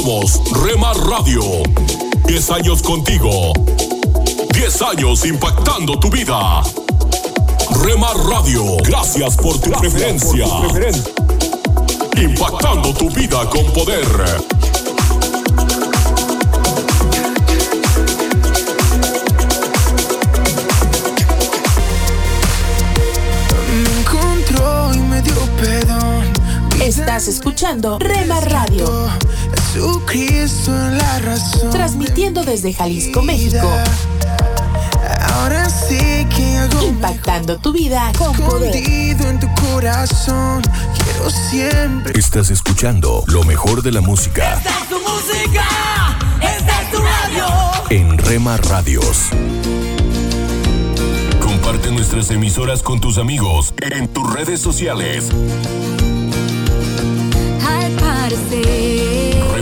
Somos Rema Radio. 10 años contigo. 10 años impactando tu vida. Rema Radio, gracias por tu preferencia. Impactando tu vida con poder. Me encontró y me dio perdón. Estás escuchando Rema Radio, Jesucristo en la razón. transmitiendo desde Jalisco, México. Ahora sé que hago impactando tu vida con poder. escondido en tu corazón. Quiero siempre. Estás escuchando lo mejor de la música Esta es tu música, esta es tu radio. en Rema Radios. Comparte nuestras emisoras con tus amigos en tus redes sociales. Al parecer,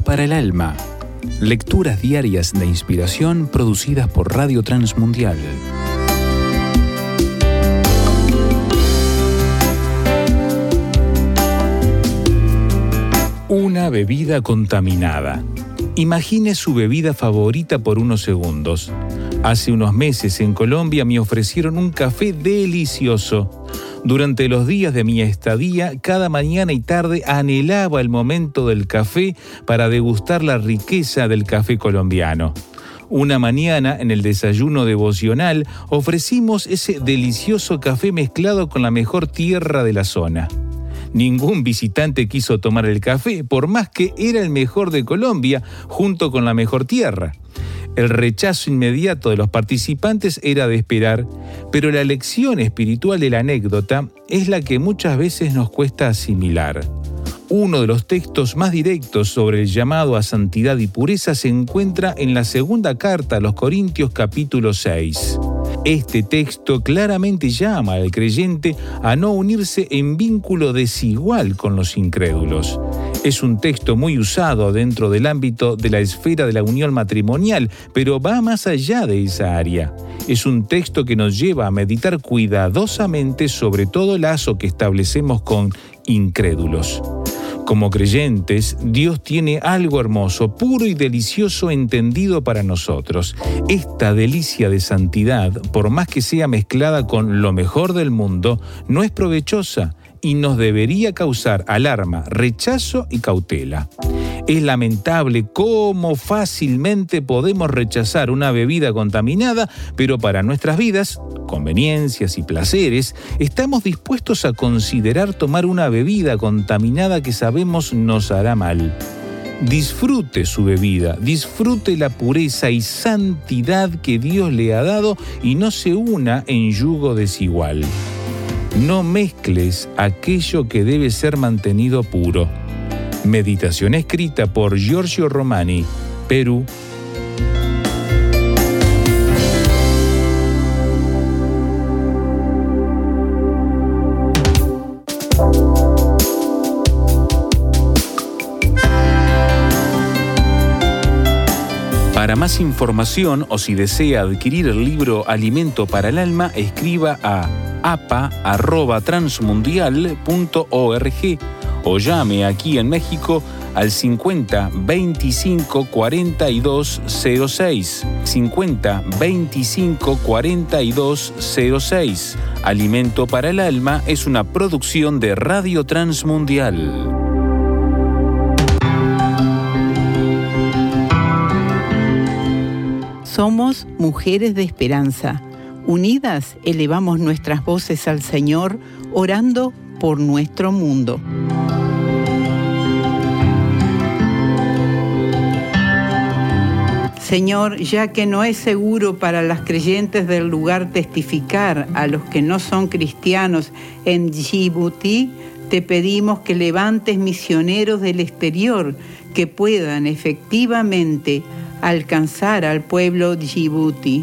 Para el alma. Lecturas diarias de inspiración producidas por Radio Transmundial. Una bebida contaminada. Imagine su bebida favorita por unos segundos. Hace unos meses en Colombia me ofrecieron un café delicioso. Durante los días de mi estadía, cada mañana y tarde anhelaba el momento del café para degustar la riqueza del café colombiano. Una mañana, en el desayuno devocional, ofrecimos ese delicioso café mezclado con la mejor tierra de la zona. Ningún visitante quiso tomar el café, por más que era el mejor de Colombia, junto con la mejor tierra. El rechazo inmediato de los participantes era de esperar, pero la lección espiritual de la anécdota es la que muchas veces nos cuesta asimilar. Uno de los textos más directos sobre el llamado a santidad y pureza se encuentra en la segunda carta a los Corintios capítulo 6. Este texto claramente llama al creyente a no unirse en vínculo desigual con los incrédulos. Es un texto muy usado dentro del ámbito de la esfera de la unión matrimonial, pero va más allá de esa área. Es un texto que nos lleva a meditar cuidadosamente sobre todo lazo que establecemos con incrédulos. Como creyentes, Dios tiene algo hermoso, puro y delicioso entendido para nosotros. Esta delicia de santidad, por más que sea mezclada con lo mejor del mundo, no es provechosa y nos debería causar alarma, rechazo y cautela. Es lamentable cómo fácilmente podemos rechazar una bebida contaminada, pero para nuestras vidas, conveniencias y placeres, estamos dispuestos a considerar tomar una bebida contaminada que sabemos nos hará mal. Disfrute su bebida, disfrute la pureza y santidad que Dios le ha dado y no se una en yugo desigual. No mezcles aquello que debe ser mantenido puro. Meditación escrita por Giorgio Romani, Perú. Para más información o si desea adquirir el libro Alimento para el Alma, escriba a apa.transmundial.org o llame aquí en México al 50 25 42 06. 50 25 42 06. Alimento para el Alma es una producción de Radio Transmundial. Somos mujeres de esperanza Unidas elevamos nuestras voces al Señor, orando por nuestro mundo. Señor, ya que no es seguro para las creyentes del lugar testificar a los que no son cristianos en Djibouti, te pedimos que levantes misioneros del exterior que puedan efectivamente alcanzar al pueblo Djibouti.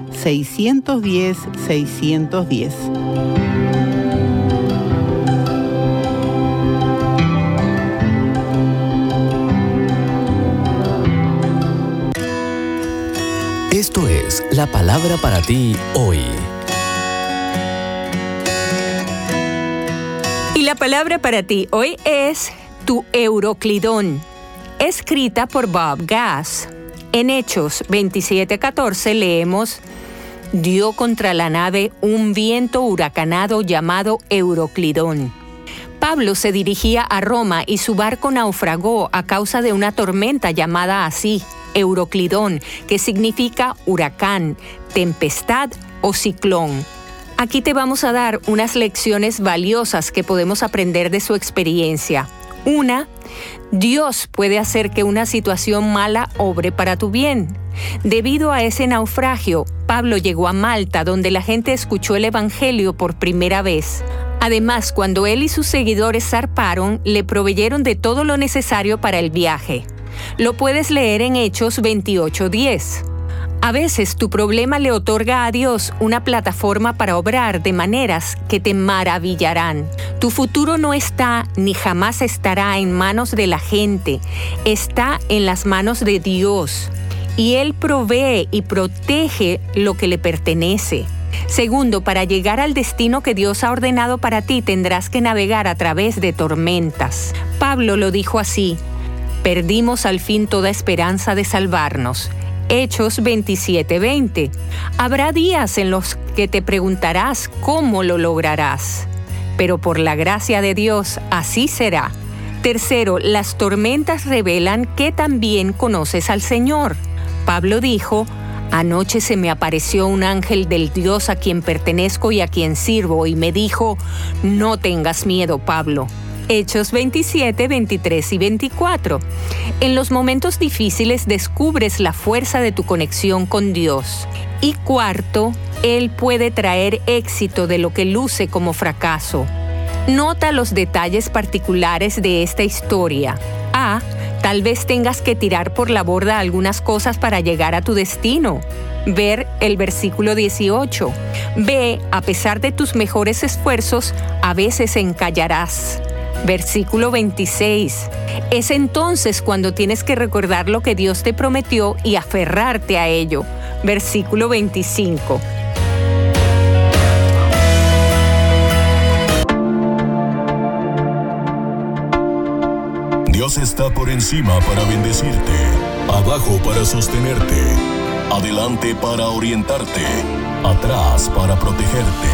610 610. Esto es la palabra para ti hoy. Y la palabra para ti hoy es tu Euroclidón, escrita por Bob Gass. En Hechos 27:14 leemos, dio contra la nave un viento huracanado llamado Euroclidón. Pablo se dirigía a Roma y su barco naufragó a causa de una tormenta llamada así, Euroclidón, que significa huracán, tempestad o ciclón. Aquí te vamos a dar unas lecciones valiosas que podemos aprender de su experiencia. Una, Dios puede hacer que una situación mala obre para tu bien. Debido a ese naufragio, Pablo llegó a Malta, donde la gente escuchó el Evangelio por primera vez. Además, cuando él y sus seguidores zarparon, le proveyeron de todo lo necesario para el viaje. Lo puedes leer en Hechos 28:10. A veces tu problema le otorga a Dios una plataforma para obrar de maneras que te maravillarán. Tu futuro no está ni jamás estará en manos de la gente, está en las manos de Dios. Y Él provee y protege lo que le pertenece. Segundo, para llegar al destino que Dios ha ordenado para ti tendrás que navegar a través de tormentas. Pablo lo dijo así, Perdimos al fin toda esperanza de salvarnos. Hechos 27:20. Habrá días en los que te preguntarás cómo lo lograrás, pero por la gracia de Dios así será. Tercero, las tormentas revelan que también conoces al Señor. Pablo dijo, Anoche se me apareció un ángel del Dios a quien pertenezco y a quien sirvo y me dijo, no tengas miedo, Pablo Hechos 27, 23 y 24. En los momentos difíciles descubres la fuerza de tu conexión con Dios. Y cuarto, Él puede traer éxito de lo que luce como fracaso. Nota los detalles particulares de esta historia. A. Tal vez tengas que tirar por la borda algunas cosas para llegar a tu destino. Ver el versículo 18. B. A pesar de tus mejores esfuerzos, a veces encallarás. Versículo 26. Es entonces cuando tienes que recordar lo que Dios te prometió y aferrarte a ello. Versículo 25. Dios está por encima para bendecirte, abajo para sostenerte, adelante para orientarte, atrás para protegerte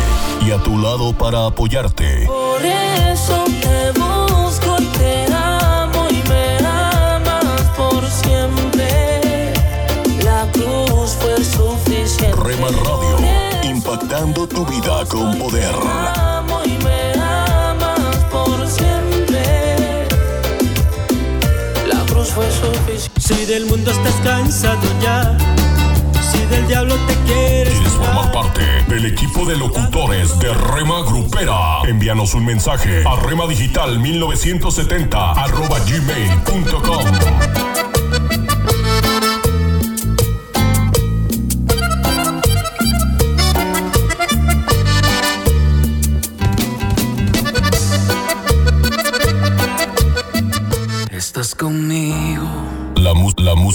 y a tu lado para apoyarte. Por eso te busco y te amo y me amas por siempre. La cruz fue suficiente. Rema Radio, impactando tu vida con poder. Te amo y me amas por siempre. La cruz fue suficiente. Si del mundo estás cansado ya, del diablo te quieres. ¿Quieres formar parte del equipo de locutores de Rema Grupera? Envíanos un mensaje a remadigital1970 arroba gmail.com.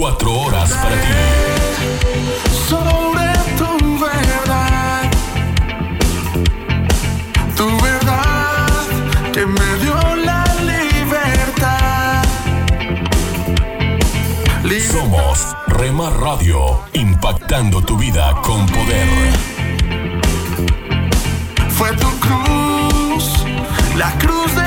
24 horas para ti. sobre tu verdad, tu verdad que me dio la libertad. Li- Somos Rema Radio, impactando tu vida con poder. Fue tu cruz, la cruz de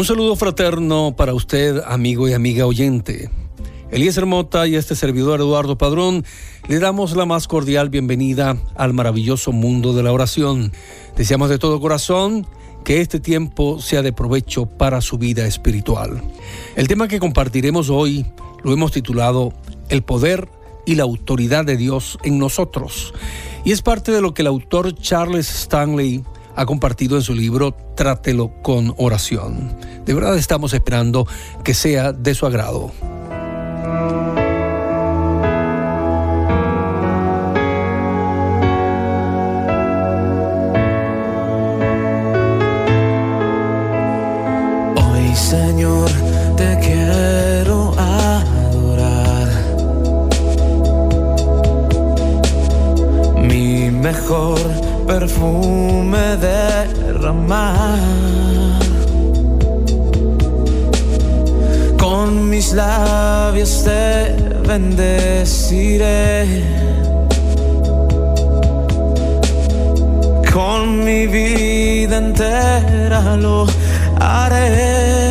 Un saludo fraterno para usted, amigo y amiga oyente. Eliezer Mota y este servidor Eduardo Padrón le damos la más cordial bienvenida al maravilloso mundo de la oración. Deseamos de todo corazón que este tiempo sea de provecho para su vida espiritual. El tema que compartiremos hoy lo hemos titulado El poder y la autoridad de Dios en nosotros. Y es parte de lo que el autor Charles Stanley ha compartido en su libro Trátelo con oración. De verdad estamos esperando que sea de su agrado. Hoy, Señor, te quiero adorar. Mi mejor perfume derramar. Con mis labios te bendeciré. Con mi vida entera lo haré.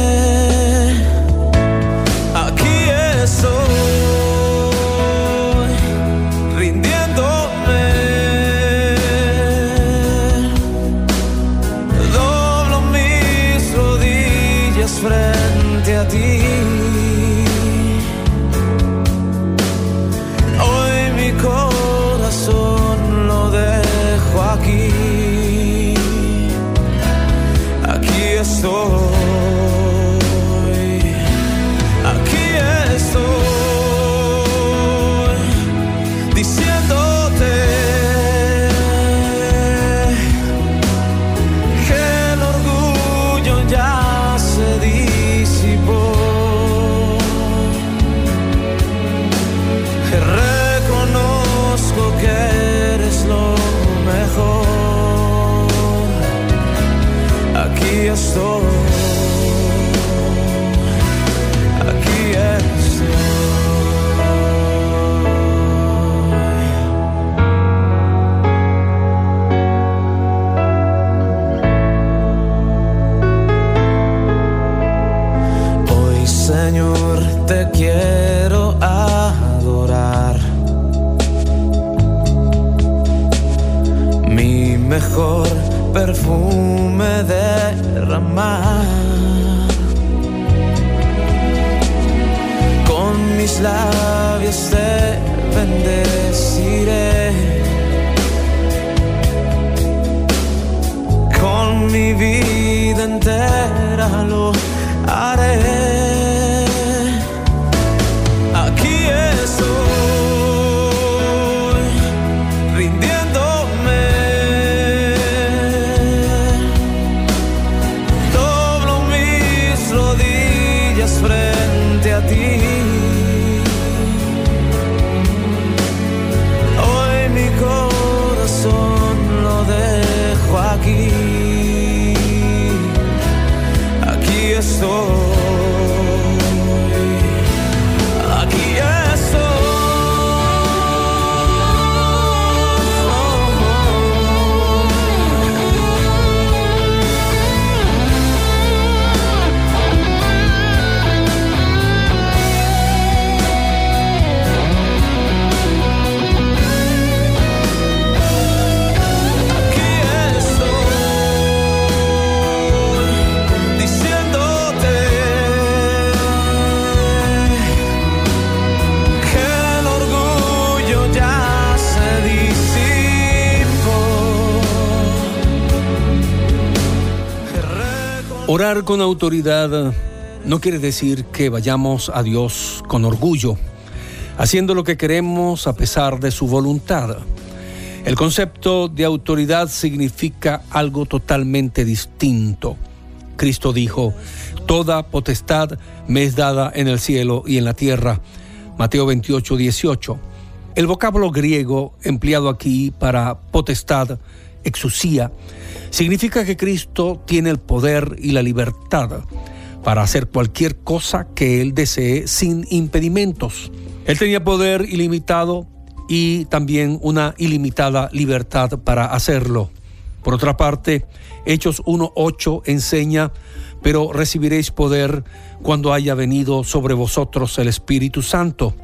Dejo aquí. Aquí estoy. Orar con autoridad no quiere decir que vayamos a Dios con orgullo, haciendo lo que queremos a pesar de su voluntad. El concepto de autoridad significa algo totalmente distinto. Cristo dijo, Toda potestad me es dada en el cielo y en la tierra. Mateo 28, 18. El vocablo griego empleado aquí para potestad, exusía, significa que Cristo tiene el poder y la libertad para hacer cualquier cosa que Él desee sin impedimentos. Él tenía poder ilimitado y también una ilimitada libertad para hacerlo. Por otra parte, Hechos 1.8 enseña, pero recibiréis poder cuando haya venido sobre vosotros el Espíritu Santo.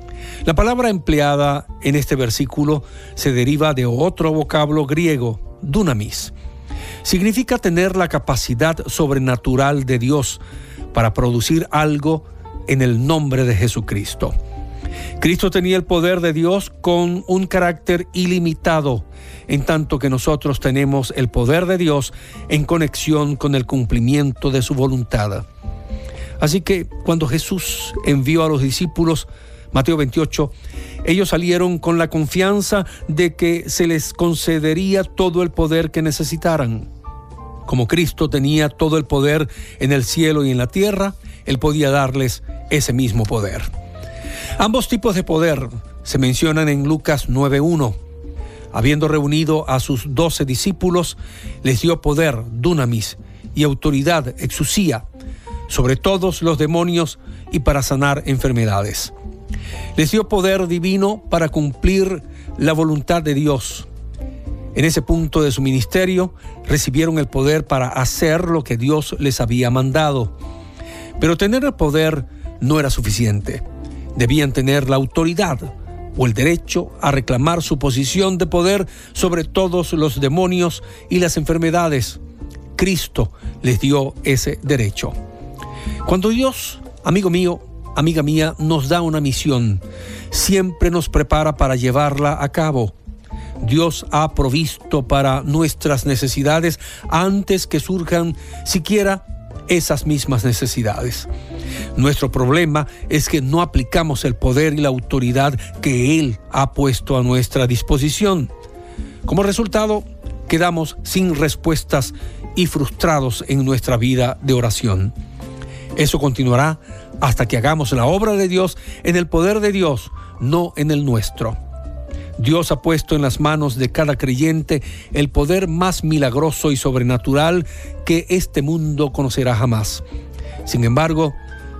La palabra empleada en este versículo se deriva de otro vocablo griego, dunamis. Significa tener la capacidad sobrenatural de Dios para producir algo en el nombre de Jesucristo. Cristo tenía el poder de Dios con un carácter ilimitado, en tanto que nosotros tenemos el poder de Dios en conexión con el cumplimiento de su voluntad. Así que cuando Jesús envió a los discípulos, Mateo 28, ellos salieron con la confianza de que se les concedería todo el poder que necesitaran. Como Cristo tenía todo el poder en el cielo y en la tierra, Él podía darles ese mismo poder. Ambos tipos de poder se mencionan en Lucas 9.1. Habiendo reunido a sus doce discípulos, les dio poder, dunamis, y autoridad, exusía, sobre todos los demonios y para sanar enfermedades. Les dio poder divino para cumplir la voluntad de Dios. En ese punto de su ministerio recibieron el poder para hacer lo que Dios les había mandado. Pero tener el poder no era suficiente. Debían tener la autoridad o el derecho a reclamar su posición de poder sobre todos los demonios y las enfermedades. Cristo les dio ese derecho. Cuando Dios, amigo mío, amiga mía, nos da una misión, siempre nos prepara para llevarla a cabo. Dios ha provisto para nuestras necesidades antes que surjan siquiera esas mismas necesidades. Nuestro problema es que no aplicamos el poder y la autoridad que Él ha puesto a nuestra disposición. Como resultado, quedamos sin respuestas y frustrados en nuestra vida de oración. Eso continuará hasta que hagamos la obra de Dios en el poder de Dios, no en el nuestro. Dios ha puesto en las manos de cada creyente el poder más milagroso y sobrenatural que este mundo conocerá jamás. Sin embargo,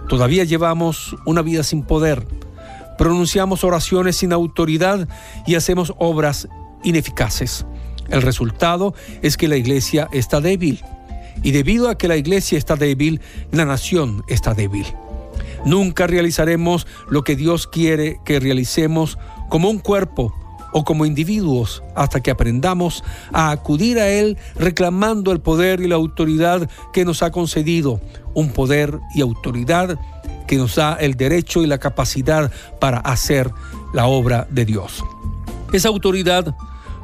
todavía llevamos una vida sin poder, pronunciamos oraciones sin autoridad y hacemos obras ineficaces. El resultado es que la iglesia está débil. Y debido a que la iglesia está débil, la nación está débil. Nunca realizaremos lo que Dios quiere que realicemos como un cuerpo o como individuos hasta que aprendamos a acudir a Él reclamando el poder y la autoridad que nos ha concedido, un poder y autoridad que nos da el derecho y la capacidad para hacer la obra de Dios. Esa autoridad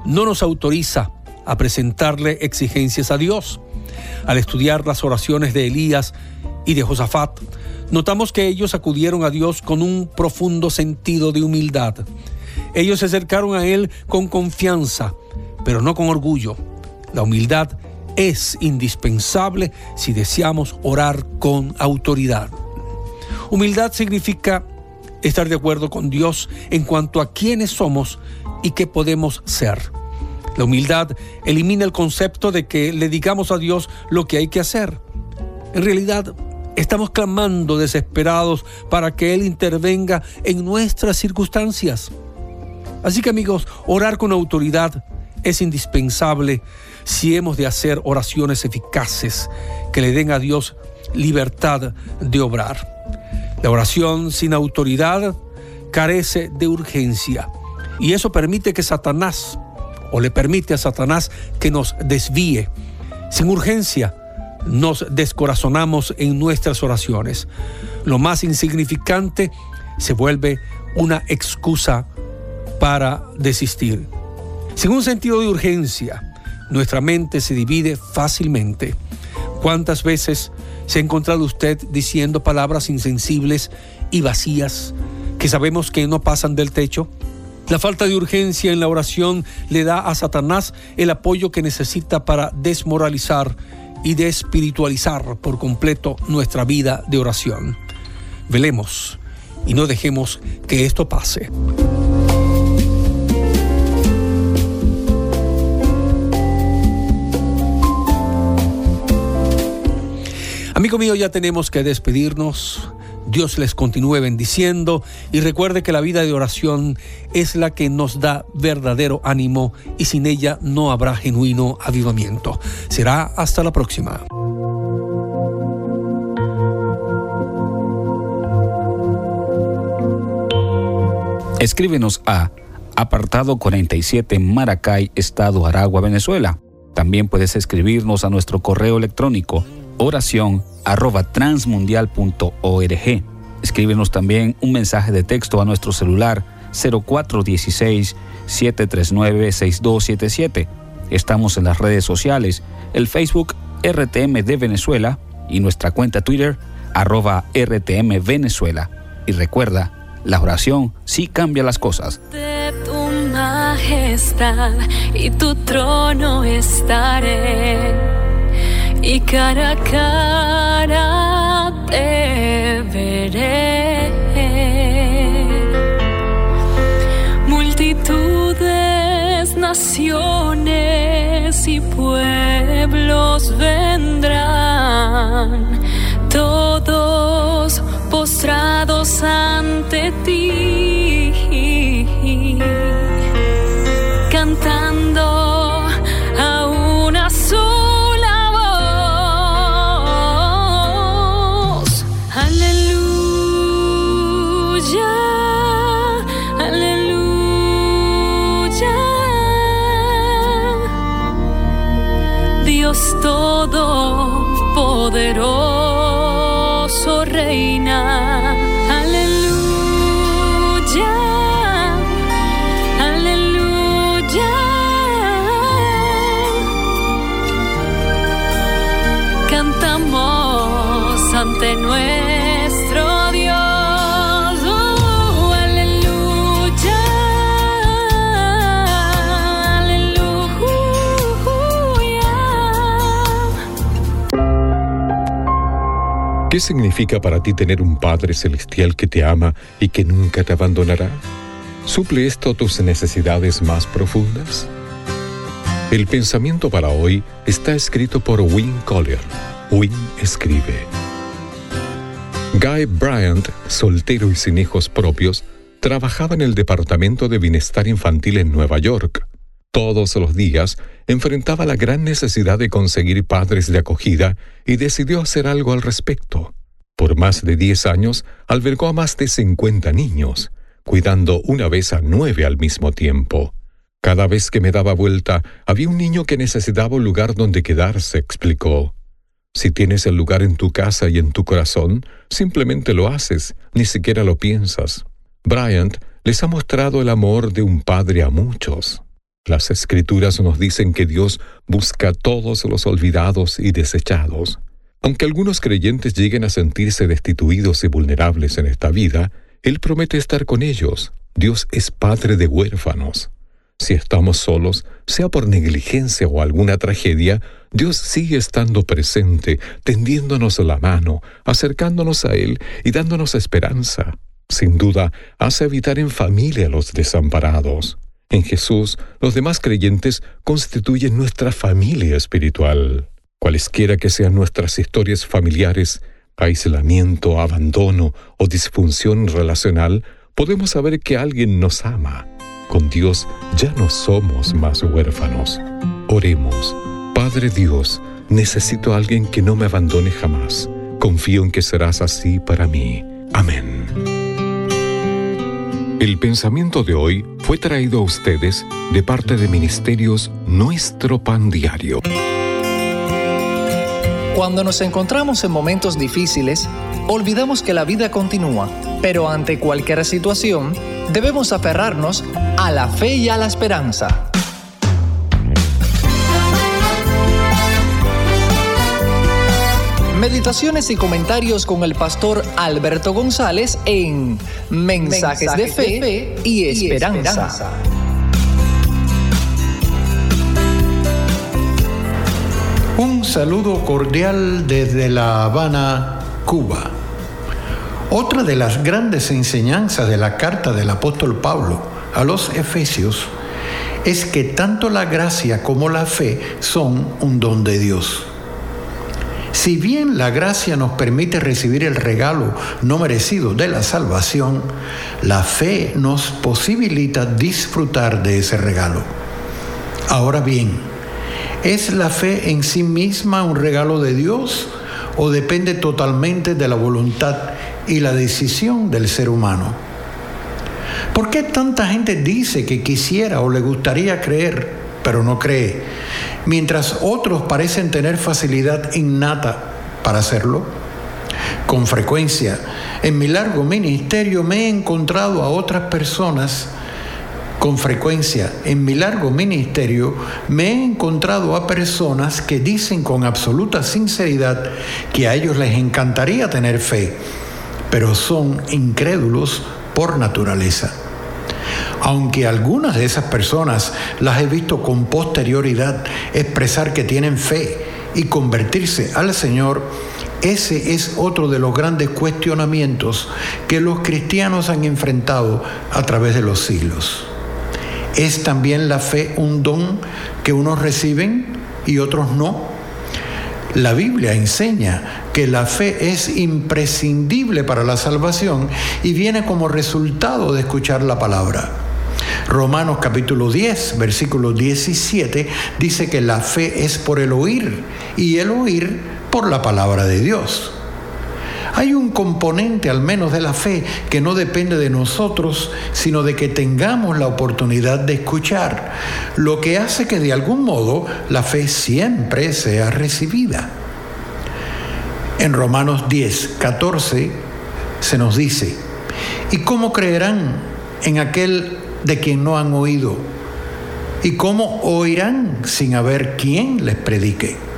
no nos autoriza a presentarle exigencias a Dios. Al estudiar las oraciones de Elías y de Josafat, notamos que ellos acudieron a Dios con un profundo sentido de humildad ellos se acercaron a Él con confianza, pero no con orgullo. La humildad es indispensable si deseamos orar con autoridad. Humildad significa estar de acuerdo con Dios en cuanto a quiénes somos y qué podemos ser. La humildad elimina el concepto de que le digamos a Dios lo que hay que hacer. En realidad, estamos clamando desesperados para que Él intervenga en nuestras circunstancias. Así que amigos, orar con autoridad es indispensable si hemos de hacer oraciones eficaces que le den a Dios libertad de obrar. La oración sin autoridad carece de urgencia y eso permite que Satanás, o le permite a Satanás que nos desvíe. Sin urgencia, nos descorazonamos en nuestras oraciones. Lo más insignificante se vuelve una excusa para desistir. Sin un sentido de urgencia, nuestra mente se divide fácilmente. ¿Cuántas veces se ha encontrado usted diciendo palabras insensibles y vacías que sabemos que no pasan del techo? La falta de urgencia en la oración le da a Satanás el apoyo que necesita para desmoralizar y despiritualizar por completo nuestra vida de oración. Velemos y no dejemos que esto pase. Amigo mío, ya tenemos que despedirnos. Dios les continúe bendiciendo y recuerde que la vida de oración es la que nos da verdadero ánimo y sin ella no habrá genuino avivamiento. Será hasta la próxima. Escríbenos a apartado 47 Maracay, Estado Aragua, Venezuela. También puedes escribirnos a nuestro correo electrónico oración arroba transmundial.org. Escríbenos también un mensaje de texto a nuestro celular 0416-739-6277. Estamos en las redes sociales, el Facebook RTM de Venezuela y nuestra cuenta Twitter arroba RTM Venezuela. Y recuerda, la oración sí cambia las cosas. De tu majestad y tu trono estaré y cara a cara te veré. Multitudes, naciones y pueblos vendrán. Todos postrados ante ti, ¿Qué significa para ti tener un Padre Celestial que te ama y que nunca te abandonará? ¿Suple esto tus necesidades más profundas? El pensamiento para hoy está escrito por Win Collier. Win escribe. Guy Bryant, soltero y sin hijos propios, trabajaba en el Departamento de Bienestar Infantil en Nueva York. Todos los días enfrentaba la gran necesidad de conseguir padres de acogida y decidió hacer algo al respecto. Por más de 10 años albergó a más de 50 niños, cuidando una vez a nueve al mismo tiempo. Cada vez que me daba vuelta, había un niño que necesitaba un lugar donde quedarse, explicó. Si tienes el lugar en tu casa y en tu corazón, simplemente lo haces, ni siquiera lo piensas. Bryant les ha mostrado el amor de un padre a muchos. Las escrituras nos dicen que Dios busca a todos los olvidados y desechados. Aunque algunos creyentes lleguen a sentirse destituidos y vulnerables en esta vida, Él promete estar con ellos. Dios es padre de huérfanos. Si estamos solos, sea por negligencia o alguna tragedia, Dios sigue estando presente, tendiéndonos la mano, acercándonos a Él y dándonos esperanza. Sin duda, hace habitar en familia a los desamparados. En Jesús, los demás creyentes constituyen nuestra familia espiritual. Cualesquiera que sean nuestras historias familiares, aislamiento, abandono o disfunción relacional, podemos saber que alguien nos ama. Con Dios ya no somos más huérfanos. Oremos. Padre Dios, necesito a alguien que no me abandone jamás. Confío en que serás así para mí. Amén. El pensamiento de hoy fue traído a ustedes de parte de Ministerios Nuestro Pan Diario. Cuando nos encontramos en momentos difíciles, olvidamos que la vida continúa, pero ante cualquier situación, debemos aferrarnos a la fe y a la esperanza. Meditaciones y comentarios con el pastor Alberto González en Mensajes, de, fe y Esperanza. Un saludo cordial desde La Habana, Cuba. Otra de las grandes enseñanzas de la carta del apóstol Pablo a los Efesios es que tanto la gracia como la fe son un don de Dios. Si bien la gracia nos permite recibir el regalo no merecido de la salvación, la fe nos posibilita disfrutar de ese regalo. Ahora bien, ¿es la fe en sí misma un regalo de Dios o depende totalmente de la voluntad y la decisión del ser humano? ¿Por qué tanta gente dice que quisiera o le gustaría creer, pero no cree, mientras otros parecen tener facilidad innata para hacerlo? Con frecuencia, en mi largo ministerio me he encontrado a otras personas con frecuencia, en mi largo ministerio, me he encontrado a personas que dicen con absoluta sinceridad que a ellos les encantaría tener fe, pero son incrédulos por naturaleza. Aunque algunas de esas personas las he visto con posterioridad expresar que tienen fe y convertirse al Señor, ese es otro de los grandes cuestionamientos que los cristianos han enfrentado a través de los siglos. ¿Es también la fe un don que unos reciben y otros no? La Biblia enseña que la fe es imprescindible para la salvación y viene como resultado de escuchar la palabra. Romanos capítulo 10, versículo 17 dice que la fe es por el oír y el oír por la palabra de Dios. Hay un componente al menos de la fe que no depende de nosotros, sino de que tengamos la oportunidad de escuchar, lo que hace que de algún modo la fe siempre sea recibida. En Romanos 10, 14 se nos dice, ¿y cómo creerán en aquel de quien no han oído? ¿Y cómo oirán sin haber quien les predique?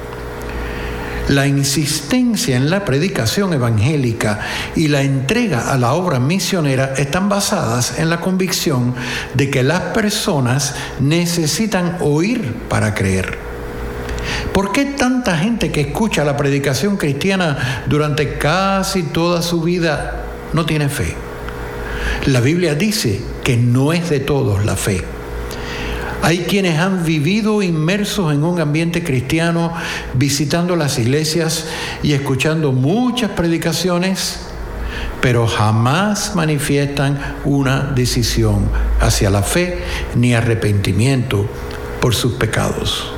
La insistencia en la predicación evangélica y la entrega a la obra misionera están basadas en la convicción de que las personas necesitan oír para creer. ¿Por qué tanta gente que escucha la predicación cristiana durante casi toda su vida no tiene fe? La Biblia dice que no es de todos la fe. Hay quienes han vivido inmersos en un ambiente cristiano, visitando las iglesias y escuchando muchas predicaciones, pero jamás manifiestan una decisión hacia la fe ni arrepentimiento por sus pecados.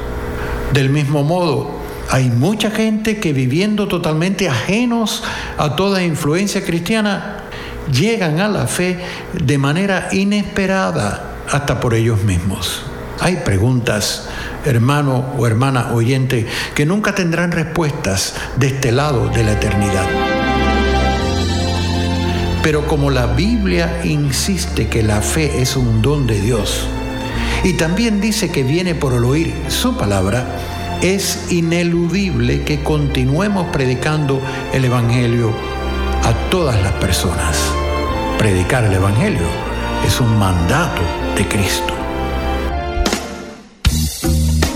Del mismo modo, hay mucha gente que viviendo totalmente ajenos a toda influencia cristiana, llegan a la fe de manera inesperada hasta por ellos mismos. Hay preguntas, hermano o hermana oyente, que nunca tendrán respuestas de este lado de la eternidad. Pero como la Biblia insiste que la fe es un don de Dios y también dice que viene por el oír su palabra, es ineludible que continuemos predicando el Evangelio a todas las personas. Predicar el Evangelio es un mandato de Cristo.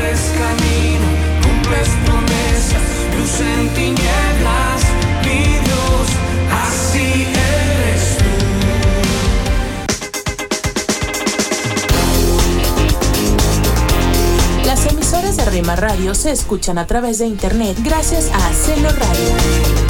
abres camino, cumples promesas, luz en tinieblas, mi Dios, así eres tú. Las emisoras de Rema Radio se escuchan a través de internet gracias a Celo Radio.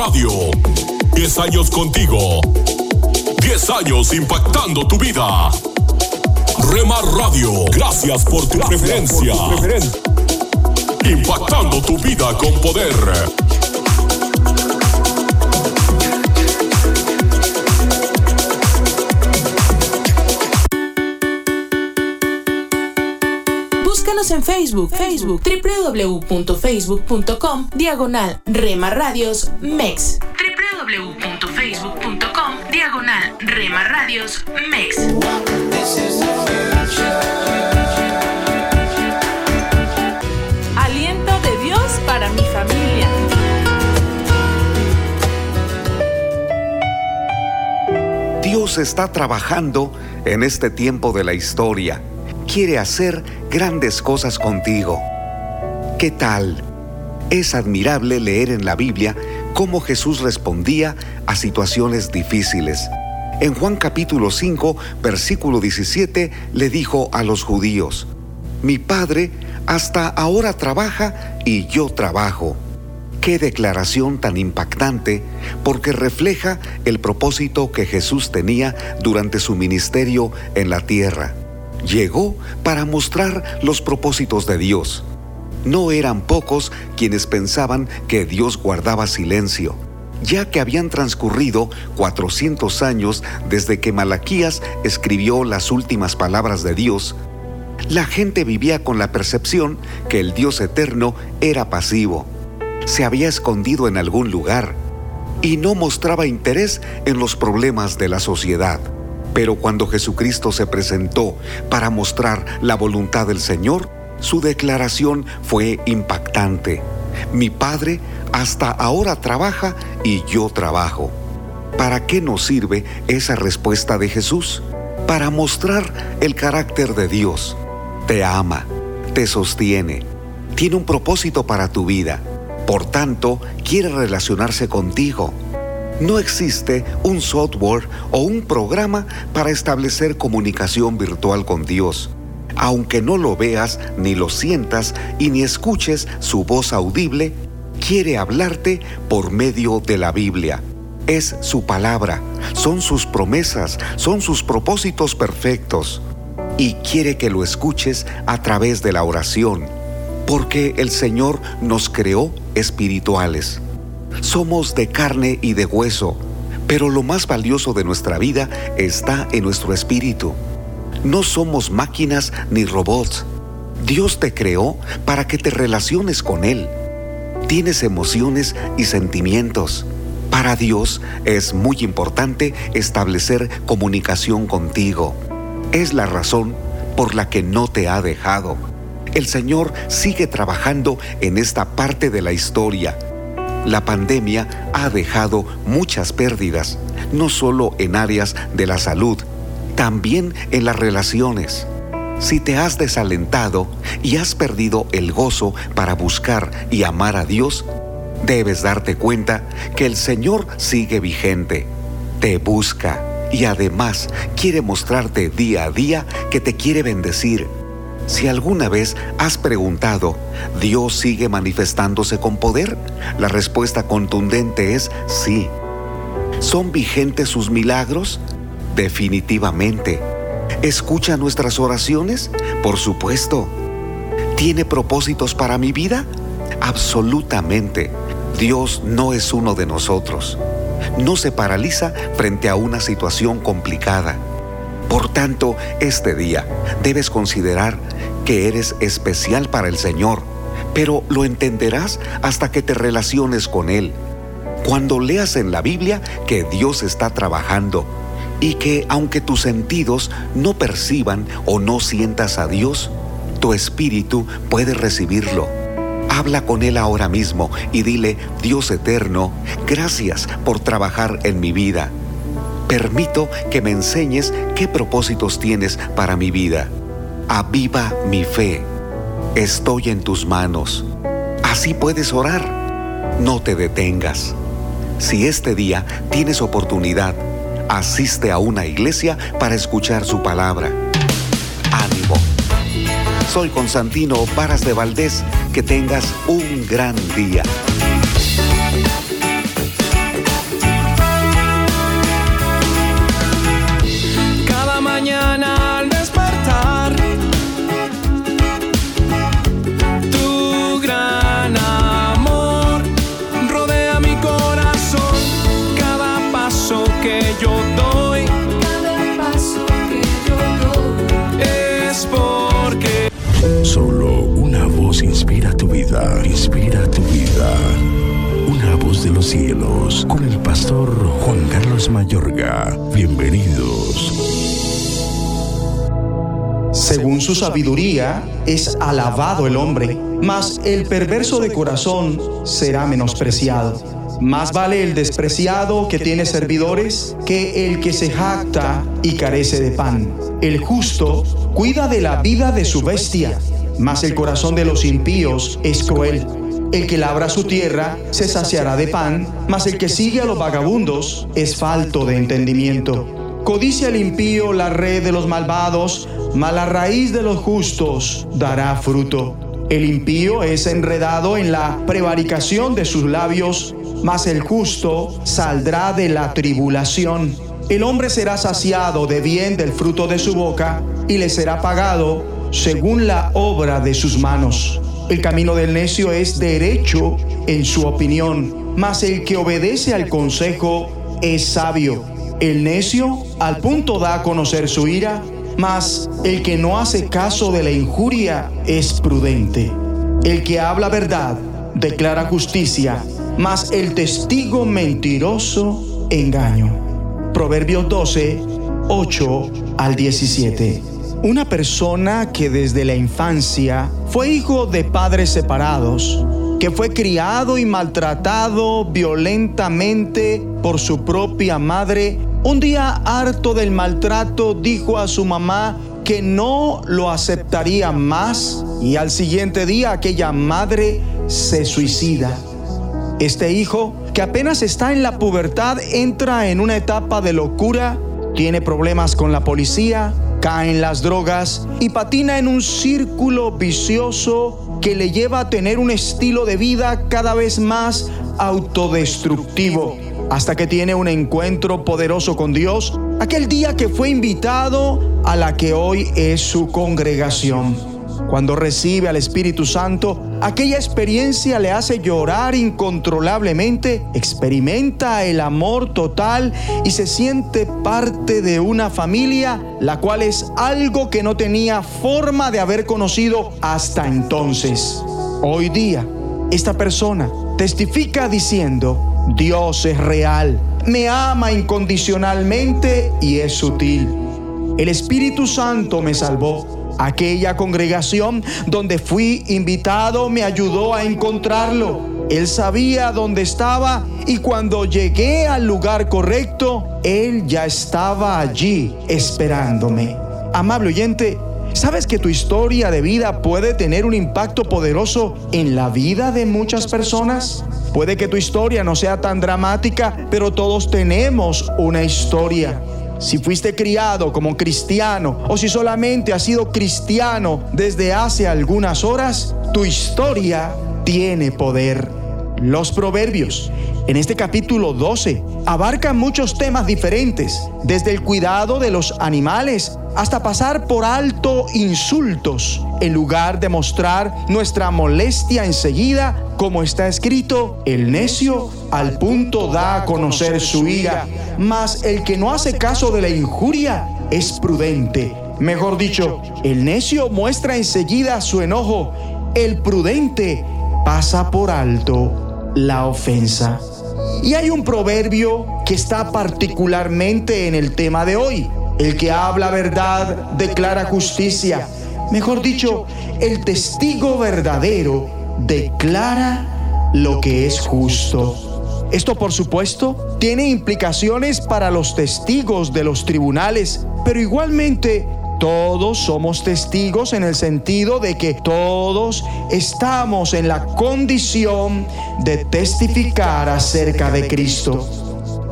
Radio. 10 años contigo. 10 años impactando tu vida. Rema Radio, gracias por tu preferencia. Impactando tu vida con poder. En Facebook, Facebook, www.facebook.com, diagonal Rema Radios MEX. www.facebook.com, diagonal Rema Radios MEX. Aliento de Dios para mi familia. Dios está trabajando en este tiempo de la historia. Quiere hacer grandes cosas contigo. ¿Qué tal? Es admirable leer en la Biblia cómo Jesús respondía a situaciones difíciles. En Juan capítulo 5, versículo 17, le dijo a los judíos, Mi Padre hasta ahora trabaja y yo trabajo. Qué declaración tan impactante porque refleja el propósito que Jesús tenía durante su ministerio en la tierra. Llegó para mostrar los propósitos de Dios. No eran pocos quienes pensaban que Dios guardaba silencio, ya que habían transcurrido 400 años desde que Malaquías escribió las últimas palabras de Dios. La gente vivía con la percepción que el Dios eterno era pasivo, se había escondido en algún lugar y no mostraba interés en los problemas de la sociedad. Pero cuando Jesucristo se presentó para mostrar la voluntad del Señor, su declaración fue impactante. Mi Padre hasta ahora trabaja y yo trabajo. ¿Para qué nos sirve esa respuesta de Jesús? Para mostrar el carácter de Dios. Te ama, te sostiene, tiene un propósito para tu vida. Por tanto, quiere relacionarse contigo. No existe un software o un programa para establecer comunicación virtual con Dios aunque no lo veas, ni lo sientas y ni escuches su voz audible, quiere hablarte por medio de la Biblia. Es su palabra, son sus promesas, son sus propósitos perfectos. Y quiere que lo escuches a través de la oración, porque el Señor nos creó espirituales. Somos de carne y de hueso, pero lo más valioso de nuestra vida está en nuestro espíritu. No somos máquinas ni robots. Dios te creó para que te relaciones con Él. Tienes emociones y sentimientos. Para Dios es muy importante establecer comunicación contigo. Es la razón por la que no te ha dejado. El Señor sigue trabajando en esta parte de la historia. La pandemia ha dejado muchas pérdidas, no solo en áreas de la salud, también en las relaciones. Si te has desalentado y has perdido el gozo para buscar y amar a Dios, debes darte cuenta que el Señor sigue vigente, te busca y además quiere mostrarte día a día que te quiere bendecir. Si alguna vez has preguntado, ¿Dios sigue manifestándose con poder? La respuesta contundente es sí. ¿Son vigentes sus milagros? Definitivamente. ¿Escucha nuestras oraciones? Por supuesto. ¿Tiene propósitos para mi vida? Absolutamente. Dios no es uno de nosotros. No se paraliza frente a una situación complicada. Por tanto, este día debes considerar que eres especial para el Señor, pero lo entenderás hasta que te relaciones con Él. Cuando leas en la Biblia que Dios está trabajando, y que aunque tus sentidos no perciban o no sientas a Dios, tu espíritu puede recibirlo. Habla con Él ahora mismo y dile, Dios eterno, gracias por trabajar en mi vida. Permito que me enseñes qué propósitos tienes para mi vida. Aviva mi fe. Estoy en tus manos. Así puedes orar. No te detengas. Si este día tienes oportunidad, asiste a una iglesia para escuchar su palabra. Ánimo. Soy Constantino Varas de Valdés. Que tengas un gran día. Cielos, con el pastor Juan Carlos Mayorga. Bienvenidos. Según su sabiduría es alabado el hombre, mas el perverso de corazón será menospreciado. Más vale el despreciado que tiene servidores que el que se jacta y carece de pan. El justo cuida de la vida de su bestia, mas el corazón de los impíos es cruel. El que labra su tierra se saciará de pan, mas el que sigue a los vagabundos es falto de entendimiento. Codicia el impío la red de los malvados, mas la raíz de los justos dará fruto. El impío es enredado en la prevaricación de sus labios, mas el justo saldrá de la tribulación. El hombre será saciado de bien del fruto de su boca y le será pagado según la obra de sus manos. El camino del necio es derecho en su opinión, mas el que obedece al consejo es sabio. El necio al punto da a conocer su ira, mas el que no hace caso de la injuria es prudente. El que habla verdad declara justicia, mas el testigo mentiroso engaño. Proverbios 12, 8 al 17. Una persona que desde la infancia fue hijo de padres separados, que fue criado y maltratado violentamente por su propia madre, un día harto del maltrato dijo a su mamá que no lo aceptaría más y al siguiente día aquella madre se suicida. Este hijo, que apenas está en la pubertad, entra en una etapa de locura, tiene problemas con la policía, cae en las drogas y patina en un círculo vicioso que le lleva a tener un estilo de vida cada vez más autodestructivo, hasta que tiene un encuentro poderoso con Dios aquel día que fue invitado a la que hoy es su congregación. Cuando recibe al Espíritu Santo, aquella experiencia le hace llorar incontrolablemente, experimenta el amor total y se siente parte de una familia, la cual es algo que no tenía forma de haber conocido hasta entonces. Hoy día, esta persona testifica diciendo, Dios es real, me ama incondicionalmente y es sutil. El Espíritu Santo me salvó Aquella congregación donde fui invitado me ayudó a encontrarlo. Él sabía dónde estaba y cuando llegué al lugar correcto, Él ya estaba allí esperándome. Amable oyente, ¿sabes que tu historia de vida puede tener un impacto poderoso en la vida de muchas personas? Puede que tu historia no sea tan dramática, pero todos tenemos una historia si fuiste criado como cristiano o si solamente has sido cristiano desde hace algunas horas, tu historia tiene poder. Los proverbios en este capítulo 12 abarcan muchos temas diferentes, desde el cuidado de los animales hasta pasar por alto insultos, en lugar de mostrar nuestra molestia enseguida, como está escrito, el necio al punto da a conocer su ira, mas el que no hace caso de la injuria es prudente. Mejor dicho, el necio muestra enseguida su enojo, el prudente pasa por alto la ofensa. Y hay un proverbio que está particularmente en el tema de hoy. El que habla verdad declara justicia. Mejor dicho, el testigo verdadero declara lo que es justo. Esto, por supuesto, tiene implicaciones para los testigos de los tribunales, pero igualmente todos somos testigos en el sentido de que todos estamos en la condición de testificar acerca de Cristo.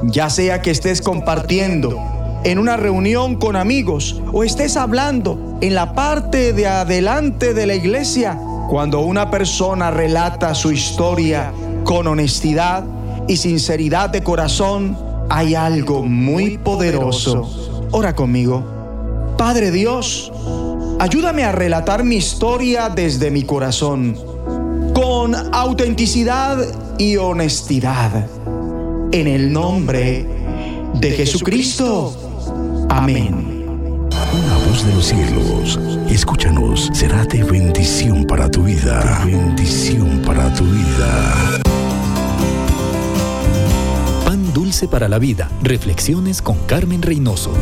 Ya sea que estés compartiendo en una reunión con amigos o estés hablando en la parte de adelante de la iglesia, cuando una persona relata su historia con honestidad y sinceridad de corazón, hay algo muy poderoso. Ora conmigo. Padre Dios, ayúdame a relatar mi historia desde mi corazón, con autenticidad y honestidad. En el nombre de Jesucristo. Amén. Una voz de los cielos, escúchanos, será de bendición para tu vida. bendición para tu vida. Dulce para la Vida. Reflexiones con Carmen Reynoso.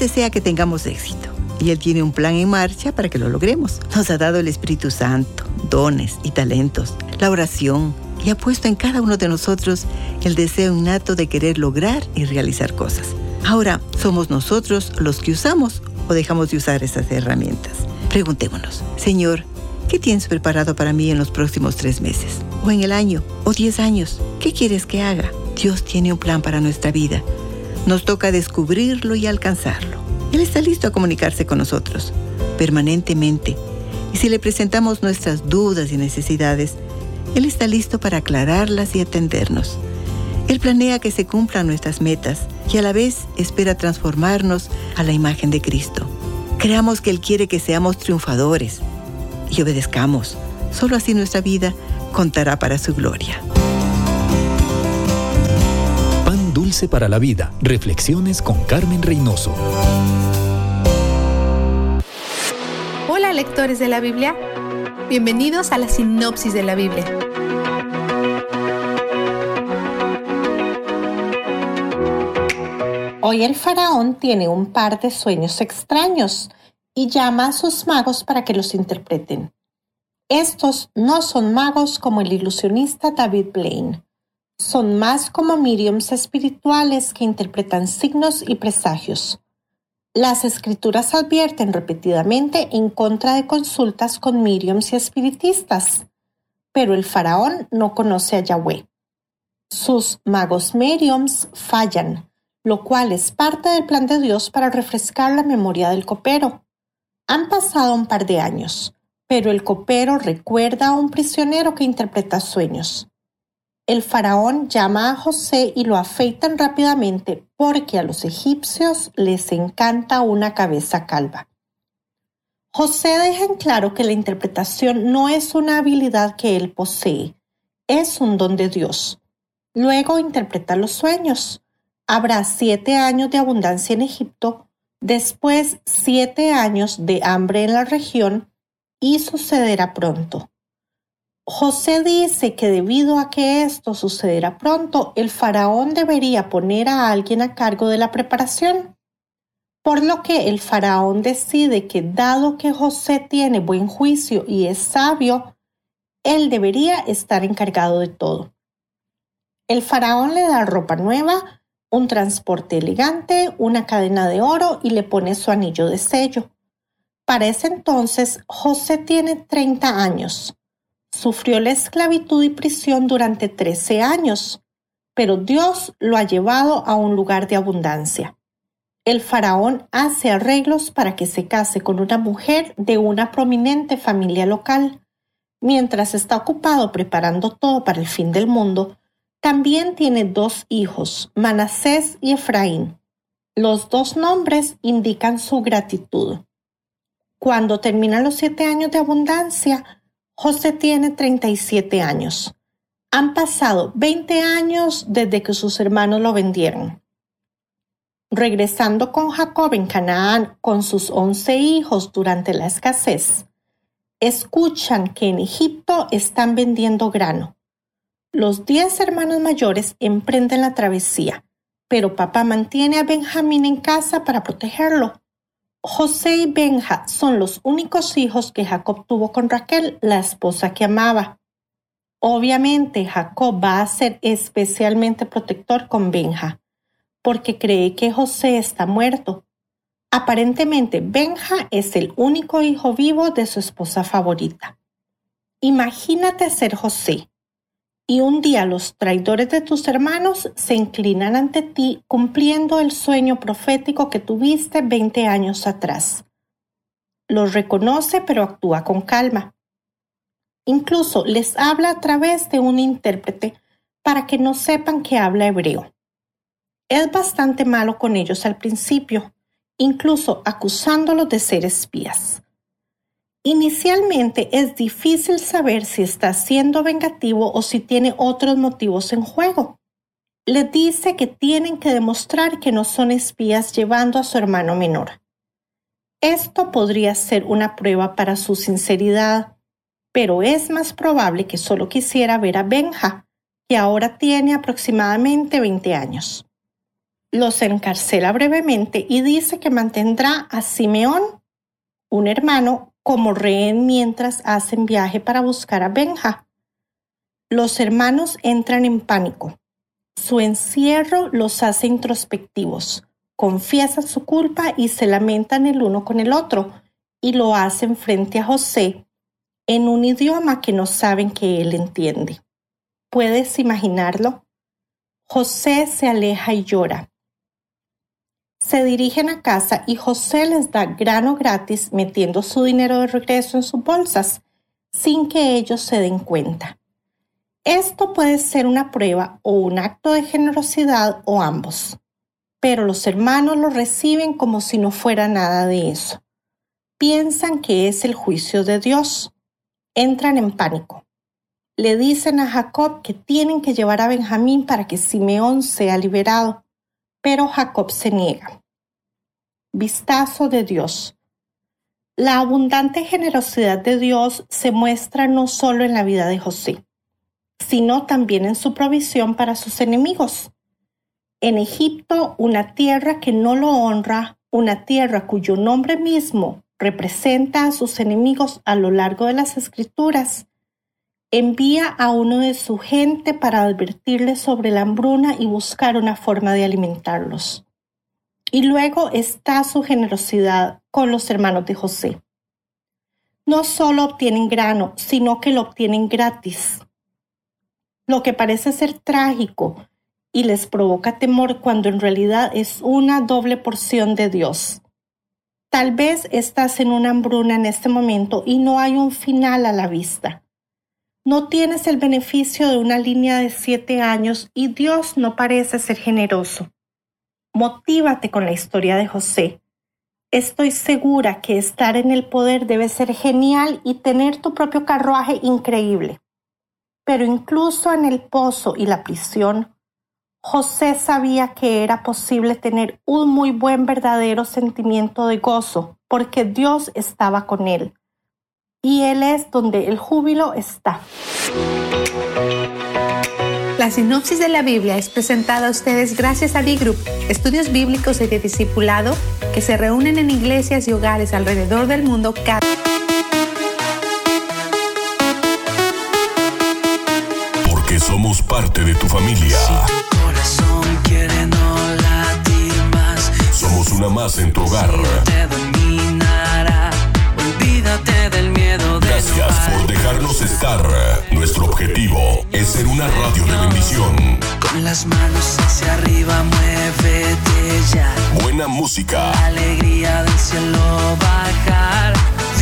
Desea que tengamos éxito y Él tiene un plan en marcha para que lo logremos. Nos ha dado el Espíritu Santo, dones y talentos, la oración y ha puesto en cada uno de nosotros el deseo innato de querer lograr y realizar cosas. Ahora, ¿somos nosotros los que usamos o dejamos de usar esas herramientas? Preguntémonos, Señor, ¿qué tienes preparado para mí en los próximos tres meses? ¿O en el año? ¿O diez años? ¿Qué quieres que haga? Dios tiene un plan para nuestra vida. Nos toca descubrirlo y alcanzarlo. Él está listo a comunicarse con nosotros, permanentemente. Y si le presentamos nuestras dudas y necesidades, Él está listo para aclararlas y atendernos. Él planea que se cumplan nuestras metas y a la vez espera transformarnos a la imagen de Cristo. Creamos que Él quiere que seamos triunfadores y obedezcamos. Solo así nuestra vida contará para su gloria. Dulce para la vida. Reflexiones con Carmen Reynoso. Hola lectores de la Biblia. Bienvenidos a la sinopsis de la Biblia. Hoy el faraón tiene un par de sueños extraños y llama a sus magos para que los interpreten. Estos no son magos como el ilusionista David Blaine. Son más como mediums espirituales que interpretan signos y presagios. Las escrituras advierten repetidamente en contra de consultas con mediums y espiritistas, pero el faraón no conoce a Yahweh. Sus magos mediums fallan, lo cual es parte del plan de Dios para refrescar la memoria del copero. Han pasado un par de años, pero el copero recuerda a un prisionero que interpreta sueños. El faraón llama a José y lo afeitan rápidamente porque a los egipcios les encanta una cabeza calva. José deja en claro que la interpretación no es una habilidad que él posee, es un don de Dios. Luego interpreta los sueños. Habrá siete años de abundancia en Egipto, después siete años de hambre en la región y sucederá pronto. José dice que debido a que esto sucederá pronto, el faraón debería poner a alguien a cargo de la preparación. Por lo que el faraón decide que dado que José tiene buen juicio y es sabio, él debería estar encargado de todo. El faraón le da ropa nueva, un transporte elegante, una cadena de oro y le pone su anillo de sello. Para ese entonces, José tiene 30 años. Sufrió la esclavitud y prisión durante 13 años, pero Dios lo ha llevado a un lugar de abundancia. El faraón hace arreglos para que se case con una mujer de una prominente familia local. Mientras está ocupado preparando todo para el fin del mundo, también tiene dos hijos, Manasés y Efraín. Los dos nombres indican su gratitud. Cuando terminan los siete años de abundancia, José tiene 37 años. Han pasado 20 años desde que sus hermanos lo vendieron. Regresando con Jacob en Canaán con sus 11 hijos durante la escasez, escuchan que en Egipto están vendiendo grano. Los 10 hermanos mayores emprenden la travesía, pero papá mantiene a Benjamín en casa para protegerlo. José y Benja son los únicos hijos que Jacob tuvo con Raquel, la esposa que amaba. Obviamente Jacob va a ser especialmente protector con Benja, porque cree que José está muerto. Aparentemente Benja es el único hijo vivo de su esposa favorita. Imagínate ser José, y un día los traidores de tus hermanos se inclinan ante ti cumpliendo el sueño profético que tuviste 20 años atrás. Los reconoce pero actúa con calma. Incluso les habla a través de un intérprete para que no sepan que habla hebreo. Es bastante malo con ellos al principio, incluso acusándolos de ser espías. Inicialmente es difícil saber si está siendo vengativo o si tiene otros motivos en juego. Le dice que tienen que demostrar que no son espías llevando a su hermano menor. Esto podría ser una prueba para su sinceridad, pero es más probable que solo quisiera ver a Benja, que ahora tiene aproximadamente 20 años. Los encarcela brevemente y dice que mantendrá a Simeón, un hermano, como rehén mientras hacen viaje para buscar a Benja. Los hermanos entran en pánico. Su encierro los hace introspectivos, confiesan su culpa y se lamentan el uno con el otro, y lo hacen frente a José en un idioma que no saben que él entiende. ¿Puedes imaginarlo? José se aleja y llora. Se dirigen a casa y José les da grano gratis metiendo su dinero de regreso en sus bolsas sin que ellos se den cuenta. Esto puede ser una prueba o un acto de generosidad o ambos, pero los hermanos lo reciben como si no fuera nada de eso. Piensan que es el juicio de Dios. Entran en pánico le dicen a Jacob que tienen que llevar a Benjamín para que Simeón sea liberado, pero Jacob se niega. Vistazo de Dios. La abundante generosidad de Dios se muestra no solo en la vida de José, sino también en su provisión para sus enemigos. En Egipto, una tierra que no lo honra, una tierra cuyo nombre mismo representa a sus enemigos a lo largo de las escrituras, envía a uno de su gente para advertirles sobre la hambruna y buscar una forma de alimentarlos. Y luego está su generosidad con los hermanos de José. No solo obtienen grano, sino que lo obtienen gratis. Lo que parece ser trágico y les provoca temor cuando en realidad es una doble porción de Dios. Tal vez estás en una hambruna en este momento y no hay un final a la vista no tienes el beneficio de una línea de siete años y Dios no parece ser generoso. Motívate con la historia de José. Estoy segura que estar en el poder debe ser genial y tener tu propio carruaje increíble. Pero incluso en el pozo y la prisión, José sabía que era posible tener un muy buen verdadero sentimiento de gozo, porque Dios estaba con él y Él es donde el júbilo está. La sinopsis de la Biblia es presentada a ustedes gracias a B-Group, estudios bíblicos y de discipulado que se reúnen en iglesias y hogares alrededor del mundo cada Porque somos parte de tu familia. tu corazón quiere no latir más, Somos una más en tu hogar. Gracias por dejarnos estar. Nuestro objetivo es ser una radio de bendición. Con las manos hacia arriba, muévete ya. Buena música, Alegría del cielo bajar.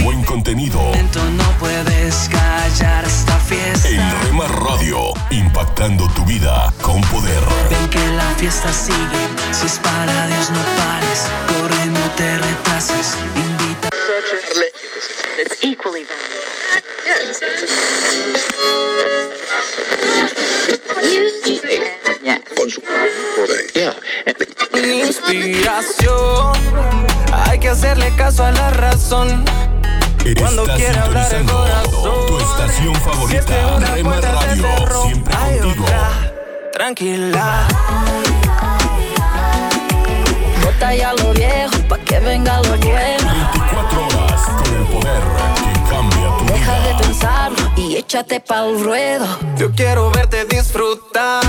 buen contenido. Momento no puedes callar esta fiesta. En Rema Radio, impactando tu vida con poder. Ven que la fiesta sigue. Si es para Dios, no pares. Corre, no te retrases. Invita. Con su Inspiración, hay que hacerle caso a la razón. Cuando quiera hablar el corazón. tu estación favorita, una Rema puerta se Radio, siempre hay contigo. otra. Tranquila. Bota ya lo viejo pa' que venga lo nuevo. 24 horas con el poder Deja de pensarlo y échate pa'l ruedo. Yo quiero verte disfrutar.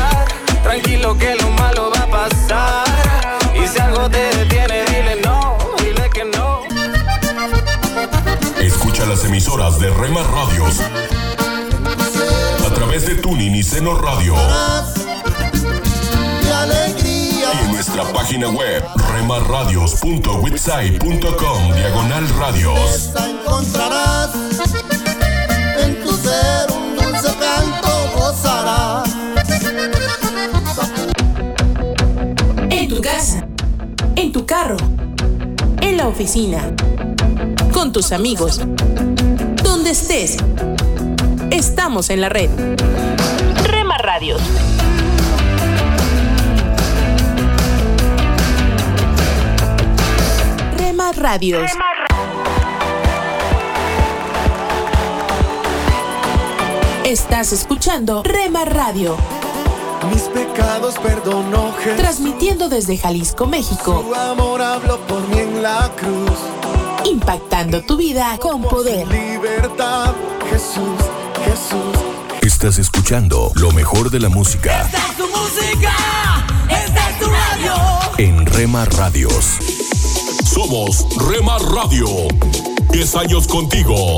Tranquilo que lo malo va a pasar. Y si algo te detiene, dile no, dile que no. Escucha las emisoras de Rema Radios a través de Tuning y Seno Radio. Y en nuestra página web remarradios.witsai.com diagonal radios. encontrarás ser un dulce canto gozarás. En tu casa, en tu carro, en la oficina, con tus amigos, donde estés. Estamos en la red. Rema Radios. Rema Radios. Estás escuchando Rema Radio. mis pecados perdonó Jesús. Transmitiendo desde Jalisco, México. Su amor habló por mí en la cruz. Impactando tu vida con poder. Libertad, Jesús, Jesús. Estás escuchando lo mejor de la música Esta es tu música, esta es tu radio. en Rema Radios. Somos Rema Radio. 10 años contigo.